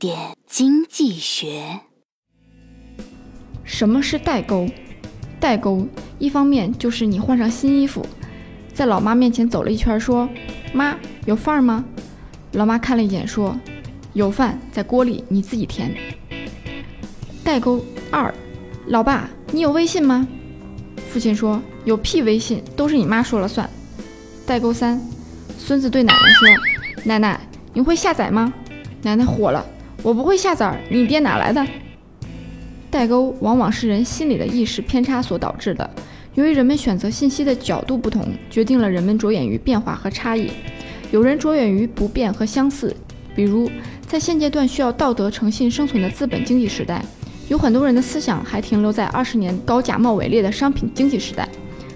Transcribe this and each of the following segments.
点经济学。什么是代沟？代沟一方面就是你换上新衣服，在老妈面前走了一圈，说：“妈，有饭吗？”老妈看了一眼，说：“有饭在锅里，你自己填。”代沟二，老爸，你有微信吗？父亲说：“有屁微信，都是你妈说了算。”代沟三，孙子对奶奶说：“奶奶，你会下载吗？”奶奶火了：“我不会下载，你爹哪来的？”代沟往往是人心理的意识偏差所导致的。由于人们选择信息的角度不同，决定了人们着眼于变化和差异。有人着眼于不变和相似，比如在现阶段需要道德诚信生存的资本经济时代，有很多人的思想还停留在二十年高假冒伪劣的商品经济时代，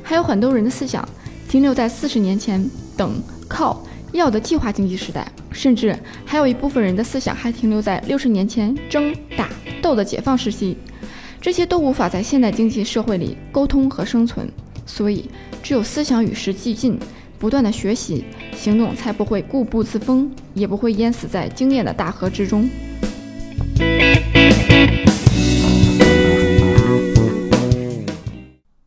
还有很多人的思想停留在四十年前等靠要的计划经济时代，甚至还有一部分人的思想还停留在六十年前争打。斗的解放时期，这些都无法在现代经济社会里沟通和生存，所以只有思想与时俱进，不断的学习，行动才不会固步自封，也不会淹死在经验的大河之中。